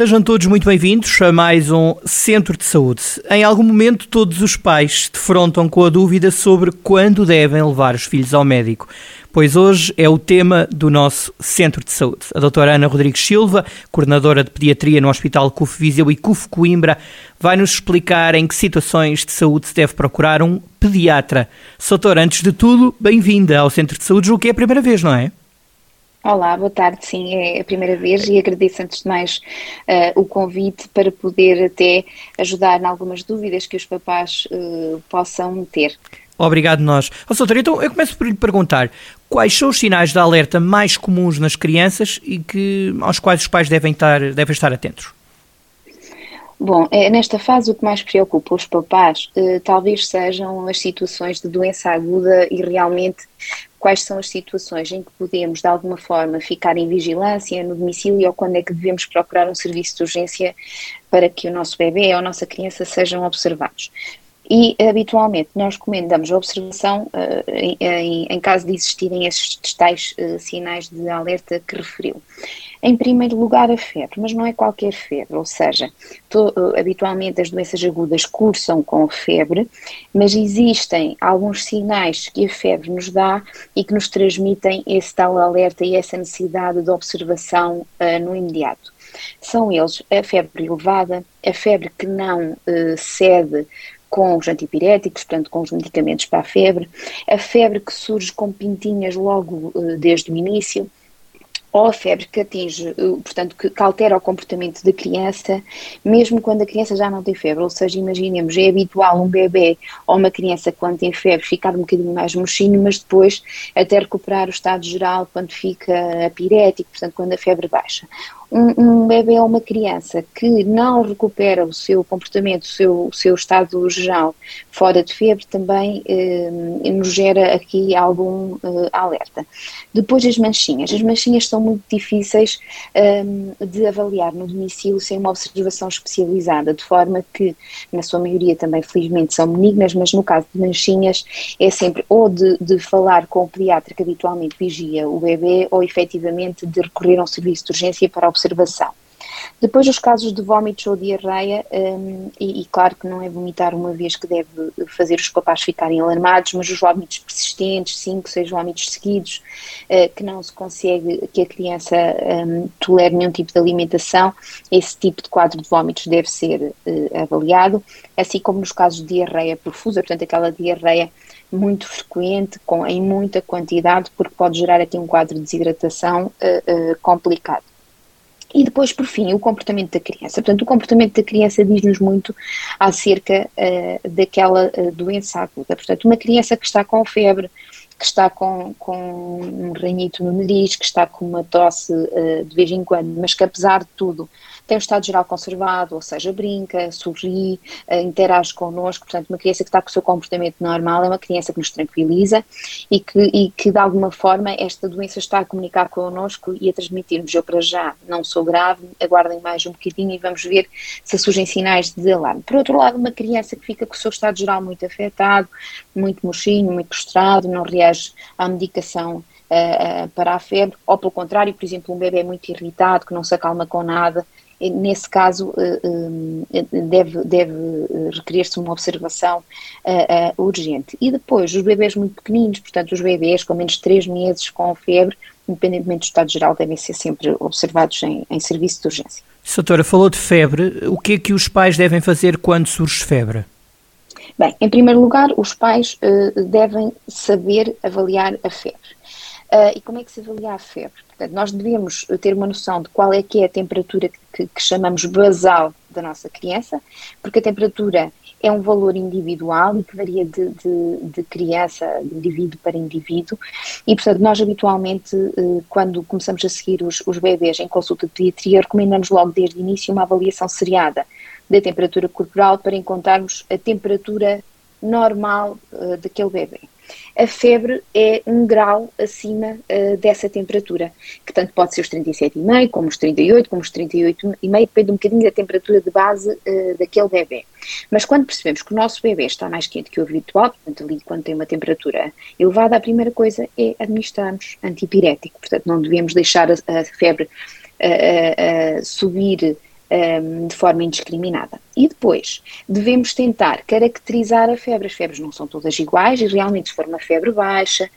Sejam todos muito bem-vindos a mais um Centro de Saúde. Em algum momento, todos os pais se defrontam com a dúvida sobre quando devem levar os filhos ao médico pois hoje é o tema do nosso Centro de Saúde. A doutora Ana Rodrigues Silva, coordenadora de Pediatria no Hospital CUF Viseu e CUF Coimbra, vai nos explicar em que situações de saúde se deve procurar um pediatra. Doutora, antes de tudo, bem-vinda ao Centro de Saúde, o que é a primeira vez, não é? Olá, boa tarde. Sim, é a primeira vez e agradeço antes de mais uh, o convite para poder até ajudar em algumas dúvidas que os papás uh, possam ter. Obrigado nós. Oh, doutor, então eu começo por lhe perguntar quais são os sinais de alerta mais comuns nas crianças e que, aos quais os pais devem estar, devem estar atentos? Bom, é, nesta fase o que mais preocupa os papás eh, talvez sejam as situações de doença aguda e realmente quais são as situações em que podemos de alguma forma ficar em vigilância no domicílio ou quando é que devemos procurar um serviço de urgência para que o nosso bebê ou a nossa criança sejam observados e habitualmente nós recomendamos a observação uh, em, em, caso de existirem estes tais uh, sinais de alerta que referiu. Em primeiro lugar, a febre, mas não é qualquer febre, ou seja, to, uh, habitualmente as doenças agudas cursam com febre, mas existem alguns sinais que a febre nos dá e que nos transmitem esse tal alerta e essa necessidade de observação no imediato. São eles a febre elevada, a febre que não cede com os antipiréticos, portanto com os medicamentos para a febre, a febre que surge com pintinhas logo uh, desde o início, ou a febre que atinge, eh, portanto, que, que, altera o comportamento da criança, mesmo quando a criança já não tem febre. Ou seja, imaginemos, é habitual um bebê ou uma criança quando tem febre ficar um bocadinho mais mochinho, mas depois até recuperar o estado geral quando fica apirético, portanto, quando a febre baixa um, um bebê ou uma criança que não recupera o seu comportamento, o seu, o seu estado geral fora de febre, também eh, nos gera aqui algum eh, alerta. Depois as manchinhas. As manchinhas são muito difíceis eh, de avaliar no domicílio sem uma observação especializada, de forma que, na sua maioria também, felizmente, são benignas, mas no caso de manchinhas é sempre ou de, de falar com o pediatra que habitualmente vigia o bebê ou efetivamente de recorrer a um serviço de urgência para observar observação. Depois os casos de vômitos ou diarreia, um, e, e, claro que não é vomitar uma vez que deve fazer os papás ficarem alarmados, mas os vômitos persistentes, 5, 6 vômitos seguidos, uh, que não se consegue que a criança um, tolere nenhum tipo de alimentação, esse tipo de quadro de vômitos deve ser uh, avaliado, assim como nos casos de diarreia profusa, portanto aquela diarreia muito frequente, com, em muita quantidade, porque pode gerar aqui um quadro de desidratação uh, complicado. E depois, por fim, o comportamento da criança. Portanto, o comportamento da criança diz-nos muito acerca uh, daquela uh, doença aguda. Portanto, uma criança que está com febre, que está com, com um ranhito no nariz, que está com uma tosse uh, de vez em quando, mas que apesar de tudo tem o estado geral conservado, ou seja, brinca, sorri, uh, interage connosco, portanto, uma criança que está com o seu comportamento normal é uma criança que nos tranquiliza e que, e que de alguma forma esta doença está a comunicar connosco e a transmitir-nos, eu para já não sou grave, aguardem mais um bocadinho e vamos ver se surgem sinais de alarme. Por outro lado, uma criança que fica com o seu estado geral muito afetado, muito mochinho, muito prostrado, não reage à medicação Uh, para a febre, ou pelo contrário, por exemplo, um bebê muito irritado, que não se acalma com nada, nesse caso eh, deve, deve requerer-se uma observação urgente. E depois, os bebês muito pequeninos, portanto, os bebês com menos de 3 meses com febre, independentemente do estado geral, devem ser sempre observados em, em serviço de urgência. Doutora, falou de febre. O que é que os pais devem fazer quando surge febre? Bem, em primeiro lugar, os pais uh, devem saber avaliar a febre. Uh, e como é que se avalia a febre? Portanto, nós devemos ter uma noção de qual é que é a temperatura que, que, chamamos basal da nossa criança, porque a temperatura é um valor individual e que varia de, de, de criança, de indivíduo para indivíduo, e portanto nós habitualmente, eh, quando começamos a seguir os, os bebês em consulta de pediatria, recomendamos logo desde o início uma avaliação seriada da temperatura corporal para encontrarmos a temperatura normal uh, daquele bebê. a febre é um grau acima uh, dessa temperatura, que tanto pode ser os 37,5, como os 38, como os 38,5, depende um bocadinho da temperatura de base uh, daquele bebê. Mas quando percebemos que o nosso bebê está mais quente que o habitual, portanto ali quando tem uma temperatura elevada, a primeira coisa é administrarmos antipirético, portanto não devemos deixar a, a febre subir um, de forma indiscriminada. E depois, devemos tentar caracterizar a febre. As febres não são todas iguais e realmente se for uma febre baixa,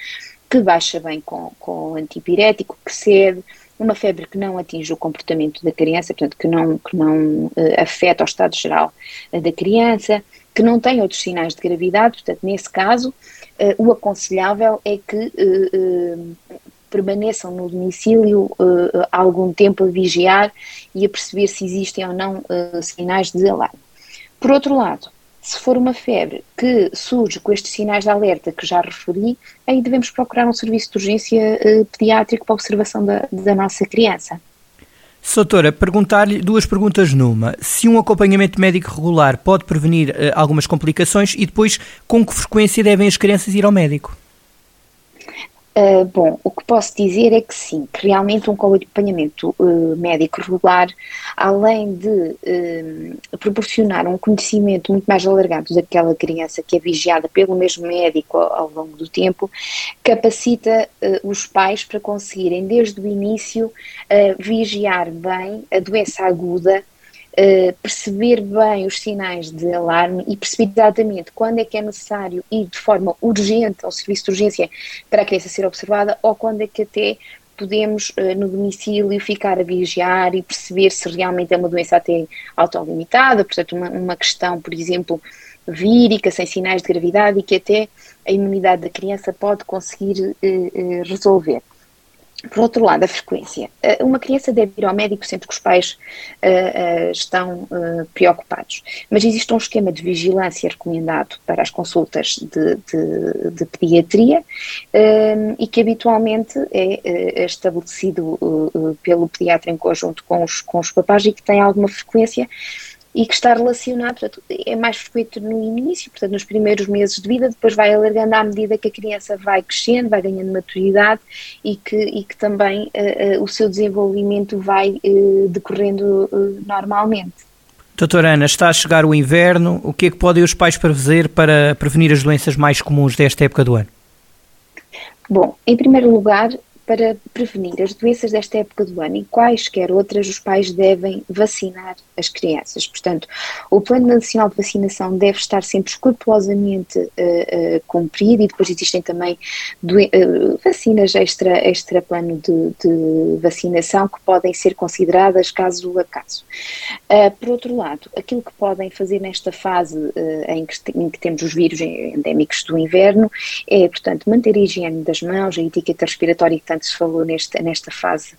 que baixa bem com, com antipirético, que cede, uma febre que não atinge o comportamento da criança, portanto, que não, que não uh, afeta o estado geral uh, da criança, que não tem outros sinais de gravidade, portanto, nesse caso, uh, o aconselhável é que permaneçam no domicílio uh, algum tempo a vigiar e a perceber se existem ou não uh, sinais de alarme. Por outro lado, se for uma febre que surge com estes sinais de alerta que já referi, aí devemos procurar um serviço de urgência uh, pediátrico para observação da, da nossa criança. Soutora, perguntar-lhe duas perguntas numa. Se um acompanhamento médico regular pode prevenir uh, algumas complicações e depois com que frequência devem as crianças ir ao médico? Uh, bom, o que posso dizer é que sim, que realmente um acompanhamento uh, médico regular, além de uh, proporcionar um conhecimento muito mais alargado daquela criança que é vigiada pelo mesmo médico ao, ao longo do tempo, capacita os pais para conseguirem desde o início vigiar bem a doença aguda Uh, perceber bem os sinais de alarme e perceber exatamente quando é que é necessário ir de forma urgente ao serviço de urgência para a criança ser observada ou quando é que até podemos uh, no domicílio ficar a vigiar e perceber se realmente é uma doença até autolimitada, portanto uma, uma questão, por exemplo, vírica, sem sinais de gravidade e que até a imunidade da criança pode conseguir uh, resolver. Por outro lado, a frequência. Eh, uma criança deve ir ao médico sempre que os pais uh, uh, estão uh, preocupados, mas existe um esquema de vigilância recomendado para as consultas de, de, de pediatria e que habitualmente é, estabelecido pelo pediatra em conjunto com os, com os papás e que tem alguma frequência e que está relacionado, portanto, é mais frequente no início, portanto, nos primeiros meses de vida, depois vai alargando à medida que a criança vai crescendo, vai ganhando maturidade e que, e que também uh, uh, o seu desenvolvimento vai uh, decorrendo normalmente. Doutora Ana, está a chegar o inverno, o que é que podem os pais fazer para prevenir as doenças mais comuns desta época do ano? Bom, em primeiro lugar, para prevenir as doenças desta época do ano e quaisquer outras, os pais devem vacinar as crianças. Portanto, o Plano Nacional de Vacinação deve estar sempre escrupulosamente uh, uh, cumprido e depois existem também uh, vacinas extra, extra plano de, de, vacinação que podem ser consideradas caso a caso. por outro lado, aquilo que podem fazer nesta fase em que, em, que, temos os vírus endémicos do inverno é, portanto, manter a higiene das mãos, a etiqueta respiratória que tanto se falou nesta, nesta fase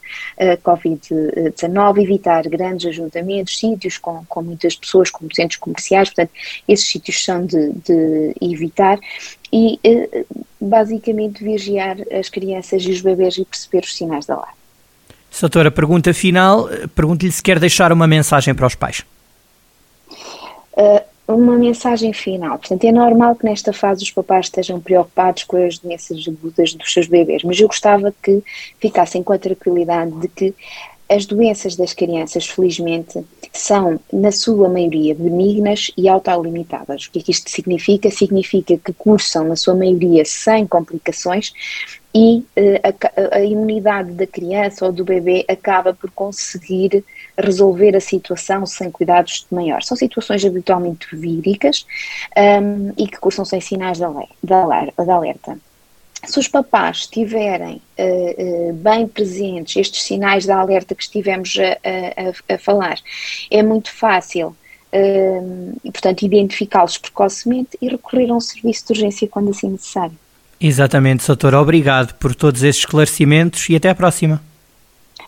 Covid-19, evitar grandes ajuntamentos, sítios com, com muitas pessoas, como centros comerciais, portanto, esses sítios são de, de evitar e eh, basicamente vigiar as crianças e os bebês e perceber os sinais da alarme. Doutora, pergunta final, pergunto-lhe se quer deixar uma mensagem para os pais. Uh, uma mensagem final. Portanto, é normal que nesta fase os papais estejam preocupados com as doenças agudas dos seus bebês, mas eu gostava que ficassem com a tranquilidade de que as doenças das crianças, felizmente, são, na sua maioria, benignas e autolimitadas. O que é que isto significa? Significa que cursam, na sua maioria, sem complicações e uh, a, a, imunidade da criança ou do bebê acaba por conseguir resolver a situação sem cuidados de maior. São situações habitualmente víricas um, e que cursam sem sinais de alerta se os papás estiverem uh, uh, bem presentes, estes sinais de alerta que estivemos a, a, a falar, é muito fácil, uh, e, portanto, identificá-los precocemente e recorrer a um serviço de urgência quando assim necessário. Exatamente, doutora. Obrigado por todos esses esclarecimentos e até à próxima.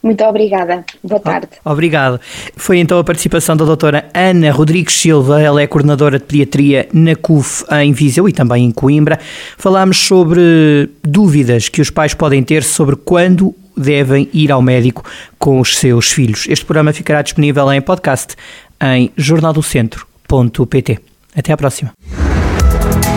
Muito obrigada. Boa tarde. Obrigado. Foi então a participação da doutora Ana Rodrigues Silva, ela é coordenadora de pediatria na CUF em Viseu e também em Coimbra. Falámos sobre dúvidas que os pais podem ter sobre quando devem ir ao médico com os seus filhos. Este programa ficará disponível em podcast em jornaldocentro.pt. Até à próxima.